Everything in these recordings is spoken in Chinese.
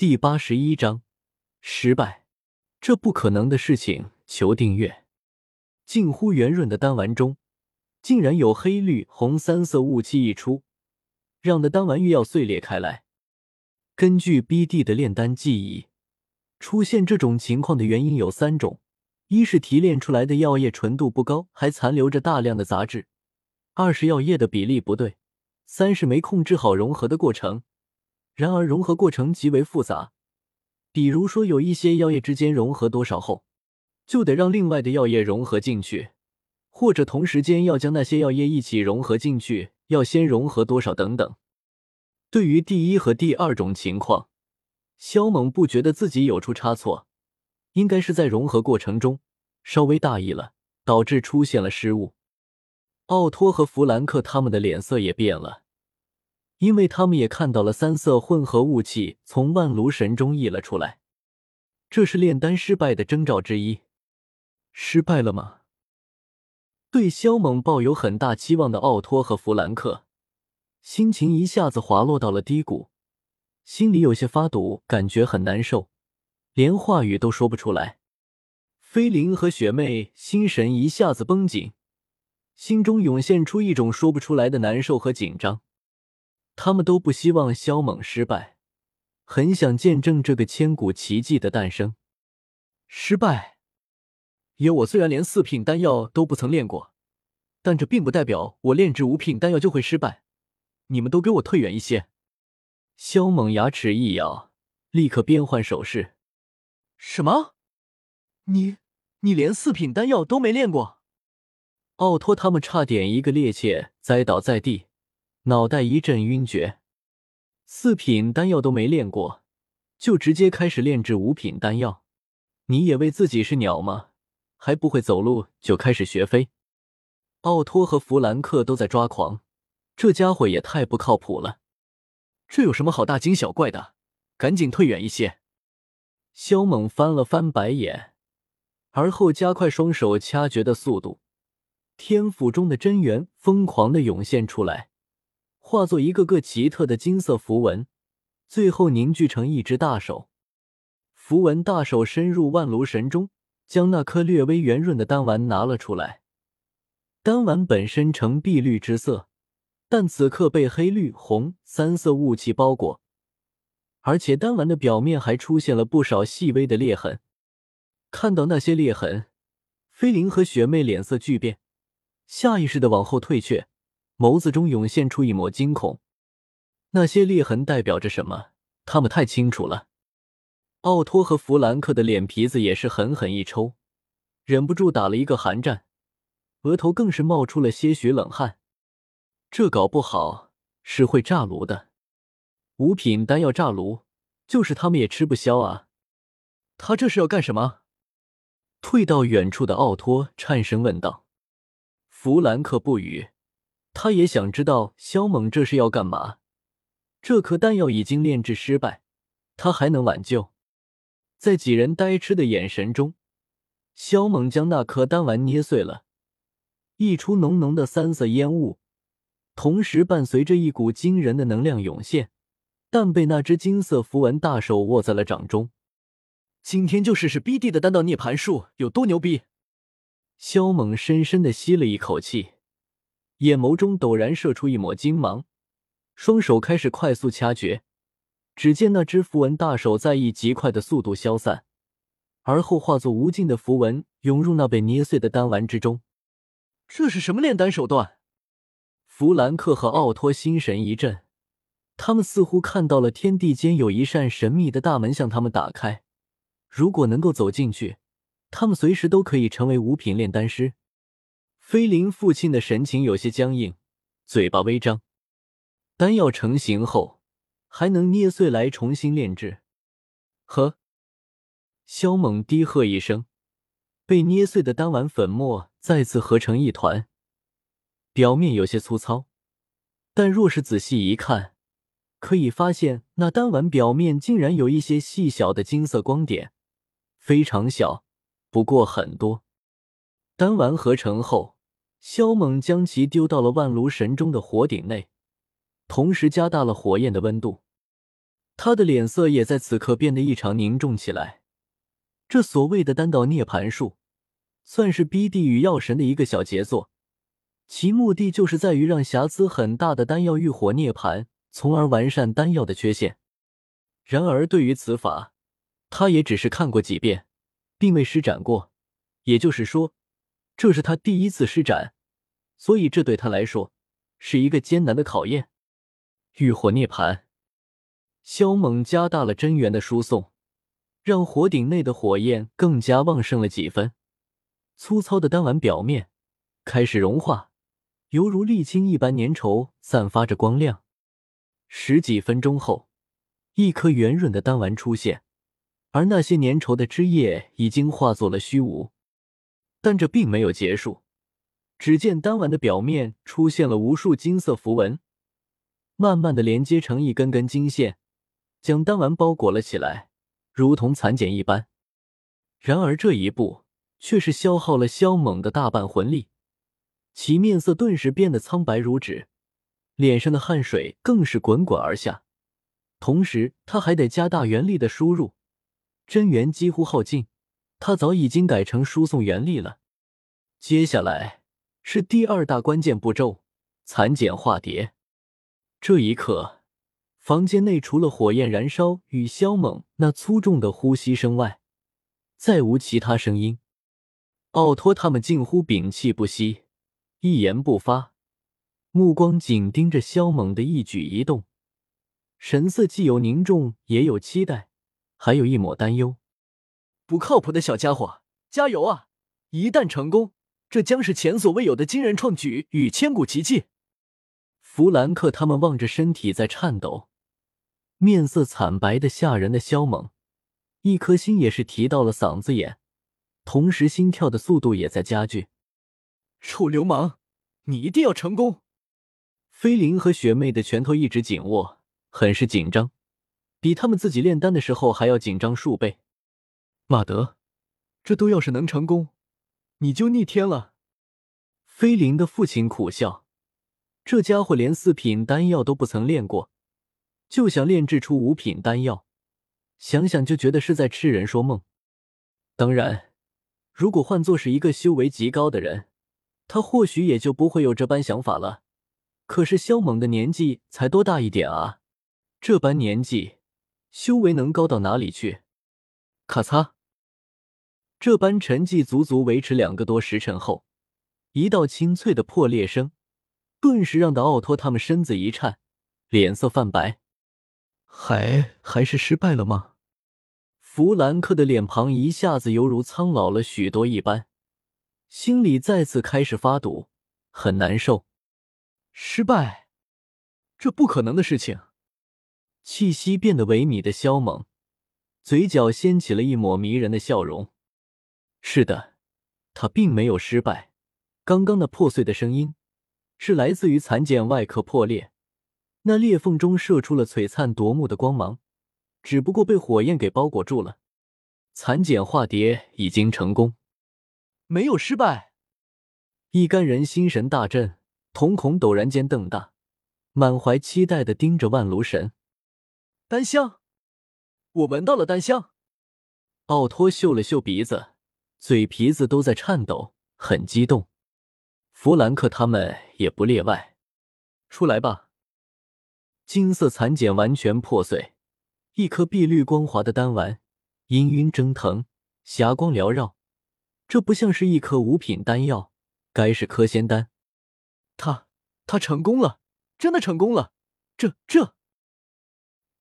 第八十一章失败，这不可能的事情。求订阅。近乎圆润的丹丸中，竟然有黑、绿、红三色雾气溢出，让的丹丸欲要碎裂开来。根据 BD 的炼丹记忆，出现这种情况的原因有三种：一是提炼出来的药液纯度不高，还残留着大量的杂质；二是药液的比例不对；三是没控制好融合的过程。然而融合过程极为复杂，比如说有一些药液之间融合多少后。就得让另外的药液融合进去，或者同时间要将那些药液一起融合进去，要先融合多少等等。对于第一和第二种情况，肖猛不觉得自己有出差错，应该是在融合过程中稍微大意了，导致出现了失误。奥托和弗兰克他们的脸色也变了，因为他们也看到了三色混合雾气从万炉神中溢了出来，这是炼丹失败的征兆之一。失败了吗？对萧猛抱有很大期望的奥托和弗兰克，心情一下子滑落到了低谷，心里有些发堵，感觉很难受，连话语都说不出来。菲林和雪妹心神一下子绷紧，心中涌现出一种说不出来的难受和紧张。他们都不希望萧猛失败，很想见证这个千古奇迹的诞生。失败。爷，我虽然连四品丹药都不曾练过，但这并不代表我炼制五品丹药就会失败。你们都给我退远一些！萧猛牙齿一咬，立刻变换手势。什么？你你连四品丹药都没练过？奥托他们差点一个趔趄栽倒在地，脑袋一阵晕厥。四品丹药都没练过，就直接开始炼制五品丹药？你也为自己是鸟吗？还不会走路就开始学飞，奥托和弗兰克都在抓狂，这家伙也太不靠谱了。这有什么好大惊小怪的？赶紧退远一些！萧猛翻了翻白眼，而后加快双手掐诀的速度，天府中的真元疯狂的涌现出来，化作一个个奇特的金色符文，最后凝聚成一只大手。符文大手深入万炉神中。将那颗略微圆润的丹丸拿了出来。丹丸本身呈碧绿之色，但此刻被黑、绿、红三色雾气包裹，而且丹丸的表面还出现了不少细微的裂痕。看到那些裂痕，菲林和雪妹脸色巨变，下意识的往后退却，眸子中涌现出一抹惊恐。那些裂痕代表着什么？他们太清楚了。奥托和弗兰克的脸皮子也是狠狠一抽，忍不住打了一个寒战，额头更是冒出了些许冷汗。这搞不好是会炸炉的，五品丹药炸炉，就是他们也吃不消啊！他这是要干什么？退到远处的奥托颤声问道。弗兰克不语，他也想知道萧猛这是要干嘛。这颗丹药已经炼制失败，他还能挽救？在几人呆痴的眼神中，萧猛将那颗丹丸捏碎了，溢出浓浓的三色烟雾，同时伴随着一股惊人的能量涌现，但被那只金色符文大手握在了掌中。今天就试试 BD 的丹道涅槃术有多牛逼！萧猛深深的吸了一口气，眼眸中陡然射出一抹金芒，双手开始快速掐诀。只见那只符文大手在以极快的速度消散，而后化作无尽的符文涌入那被捏碎的丹丸之中。这是什么炼丹手段？弗兰克和奥托心神一震，他们似乎看到了天地间有一扇神秘的大门向他们打开。如果能够走进去，他们随时都可以成为五品炼丹师。菲林父亲的神情有些僵硬，嘴巴微张。丹药成型后。还能捏碎来重新炼制？呵！萧猛低喝一声，被捏碎的丹丸粉末再次合成一团，表面有些粗糙，但若是仔细一看，可以发现那丹丸表面竟然有一些细小的金色光点，非常小，不过很多。丹丸合成后，萧猛将其丢到了万炉神中的火鼎内。同时加大了火焰的温度，他的脸色也在此刻变得异常凝重起来。这所谓的丹道涅槃术，算是逼地狱药神的一个小杰作，其目的就是在于让瑕疵很大的丹药浴火涅槃，从而完善丹药的缺陷。然而，对于此法，他也只是看过几遍，并未施展过。也就是说，这是他第一次施展，所以这对他来说是一个艰难的考验。浴火涅槃。萧猛加大了真元的输送，让火鼎内的火焰更加旺盛了几分。粗糙的丹丸表面开始融化，犹如沥青一般粘稠，散发着光亮。十几分钟后，一颗圆润的丹丸出现，而那些粘稠的汁液已经化作了虚无。但这并没有结束，只见丹丸的表面出现了无数金色符文，慢慢的连接成一根根金线。将丹丸包裹了起来，如同蚕茧一般。然而这一步却是消耗了萧猛的大半魂力，其面色顿时变得苍白如纸，脸上的汗水更是滚滚而下。同时，他还得加大元力的输入，真元几乎耗尽，他早已经改成输送原力了。接下来是第二大关键步骤——蚕茧化蝶。这一刻。房间内除了火焰燃烧与萧猛那粗重的呼吸声外，再无其他声音。奥托他们近乎屏气不息，一言不发，目光紧盯着萧猛的一举一动，神色既有凝重，也有期待，还有一抹担忧。不靠谱的小家伙，加油啊！一旦成功，这将是前所未有的惊人创举与千古奇迹。弗兰克他们望着身体在颤抖。面色惨白的吓人的肖猛，一颗心也是提到了嗓子眼，同时心跳的速度也在加剧。臭流氓，你一定要成功！菲林和雪妹的拳头一直紧握，很是紧张，比他们自己炼丹的时候还要紧张数倍。马德，这都要是能成功，你就逆天了。菲林的父亲苦笑，这家伙连四品丹药都不曾炼过。就想炼制出五品丹药，想想就觉得是在痴人说梦。当然，如果换作是一个修为极高的人，他或许也就不会有这般想法了。可是萧猛的年纪才多大一点啊？这般年纪，修为能高到哪里去？咔嚓！这般沉寂足足维持两个多时辰后，一道清脆的破裂声，顿时让的奥托他们身子一颤，脸色泛白。还还是失败了吗？弗兰克的脸庞一下子犹如苍老了许多一般，心里再次开始发堵，很难受。失败？这不可能的事情！气息变得萎靡的萧猛，嘴角掀起了一抹迷人的笑容。是的，他并没有失败。刚刚那破碎的声音，是来自于蚕茧外壳破裂。那裂缝中射出了璀璨夺目的光芒，只不过被火焰给包裹住了。蚕茧化蝶已经成功，没有失败。一干人心神大振，瞳孔陡然间瞪大，满怀期待的盯着万炉神。丹香，我闻到了丹香。奥托嗅了嗅鼻子，嘴皮子都在颤抖，很激动。弗兰克他们也不例外，出来吧。金色蚕茧完全破碎，一颗碧绿光滑的丹丸氤氲蒸腾，霞光缭绕。这不像是一颗五品丹药，该是颗仙丹。他他成功了，真的成功了！这这……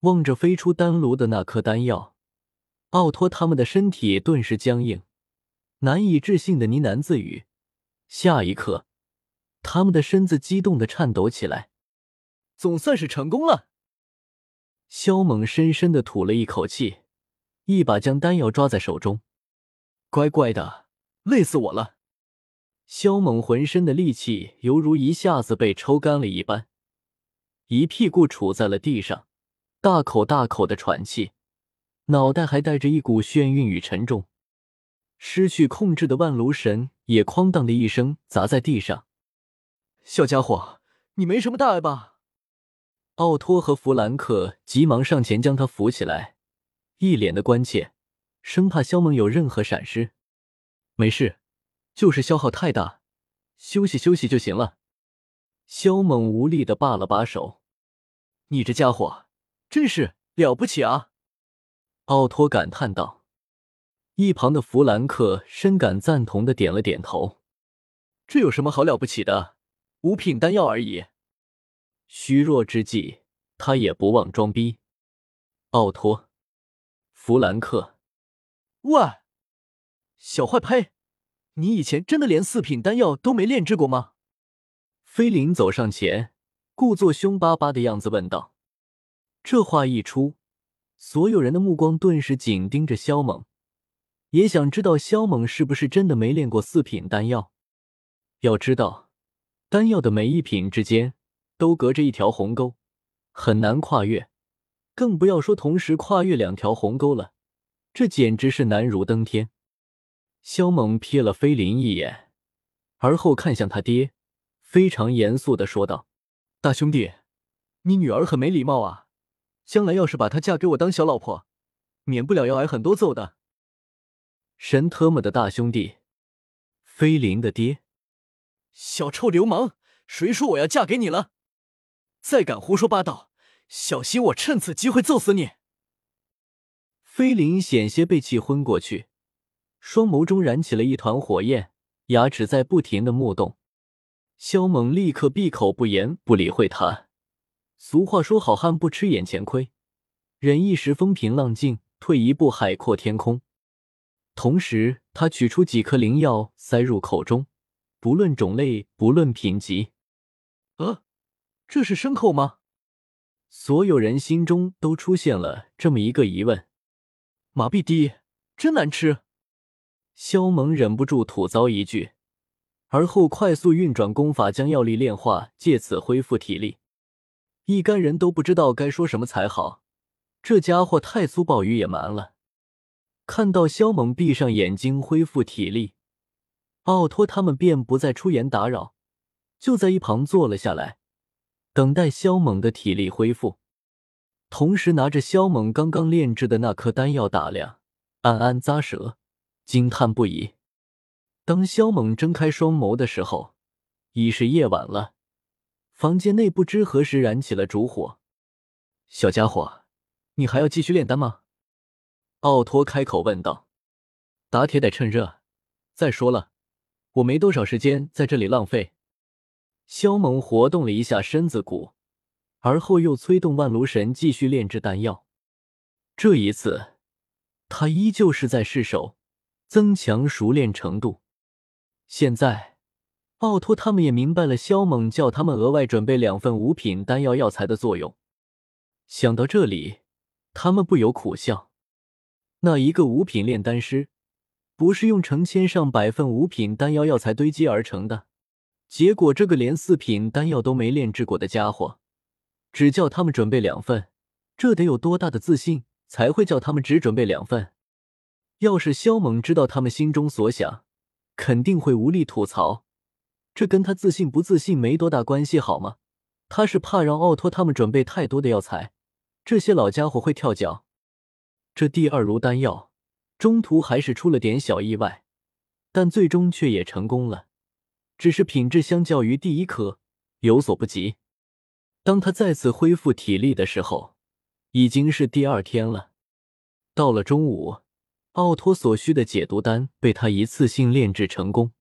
望着飞出丹炉的那颗丹药，奥托他们的身体顿时僵硬，难以置信的呢喃自语。下一刻，他们的身子激动的颤抖起来。总算是成功了。萧猛深深的吐了一口气，一把将丹药抓在手中。乖乖的，累死我了！萧猛浑身的力气犹如一下子被抽干了一般，一屁股杵在了地上，大口大口的喘气，脑袋还带着一股眩晕与沉重。失去控制的万炉神也哐当的一声砸在地上。小家伙，你没什么大碍吧？奥托和弗兰克急忙上前将他扶起来，一脸的关切，生怕肖猛有任何闪失。没事，就是消耗太大，休息休息就行了。肖猛无力的罢了把手：“你这家伙真是了不起啊！”奥托感叹道。一旁的弗兰克深感赞同的点了点头：“这有什么好了不起的？五品丹药而已。”虚弱之际，他也不忘装逼。奥托，弗兰克，喂，小坏胚，你以前真的连四品丹药都没炼制过吗？菲林走上前，故作凶巴巴的样子问道。这话一出，所有人的目光顿时紧盯着萧猛，也想知道萧猛是不是真的没炼过四品丹药。要知道，丹药的每一品之间。都隔着一条鸿沟，很难跨越，更不要说同时跨越两条鸿沟了，这简直是难如登天。萧猛瞥了飞林一眼，而后看向他爹，非常严肃的说道：“大兄弟，你女儿很没礼貌啊，将来要是把她嫁给我当小老婆，免不了要挨很多揍的。”神特么的大兄弟，菲林的爹，小臭流氓，谁说我要嫁给你了？再敢胡说八道，小心我趁此机会揍死你！菲林险些被气昏过去，双眸中燃起了一团火焰，牙齿在不停的磨动。萧猛立刻闭口不言，不理会他。俗话说，好汉不吃眼前亏，忍一时风平浪静，退一步海阔天空。同时，他取出几颗灵药塞入口中，不论种类，不论品级。呃。这是牲口吗？所有人心中都出现了这么一个疑问。麻痹滴，真难吃。萧猛忍不住吐槽一句，而后快速运转功法，将药力炼化，借此恢复体力。一干人都不知道该说什么才好。这家伙太粗暴与野蛮了。看到肖猛闭上眼睛恢复体力，奥托他们便不再出言打扰，就在一旁坐了下来。等待肖猛的体力恢复，同时拿着肖猛刚刚炼制的那颗丹药打量，暗暗咂舌，惊叹不已。当肖猛睁开双眸的时候，已是夜晚了。房间内不知何时燃起了烛火。小家伙，你还要继续炼丹吗？奥托开口问道。打铁得趁热。再说了，我没多少时间在这里浪费。萧猛活动了一下身子骨，而后又催动万炉神继续炼制丹药。这一次，他依旧是在试手，增强熟练程度。现在，奥托他们也明白了萧猛叫他们额外准备两份五品丹药药材的作用。想到这里，他们不由苦笑。那一个五品炼丹师，不是用成千上百份五品丹药药材堆积而成的。结果，这个连四品丹药都没炼制过的家伙，只叫他们准备两份，这得有多大的自信才会叫他们只准备两份？要是萧猛知道他们心中所想，肯定会无力吐槽。这跟他自信不自信没多大关系，好吗？他是怕让奥托他们准备太多的药材，这些老家伙会跳脚。这第二炉丹药中途还是出了点小意外，但最终却也成功了。只是品质相较于第一颗有所不及。当他再次恢复体力的时候，已经是第二天了。到了中午，奥托所需的解毒丹被他一次性炼制成功。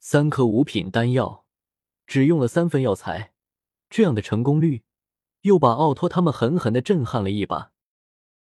三颗五品丹药，只用了三分药材，这样的成功率，又把奥托他们狠狠的震撼了一把。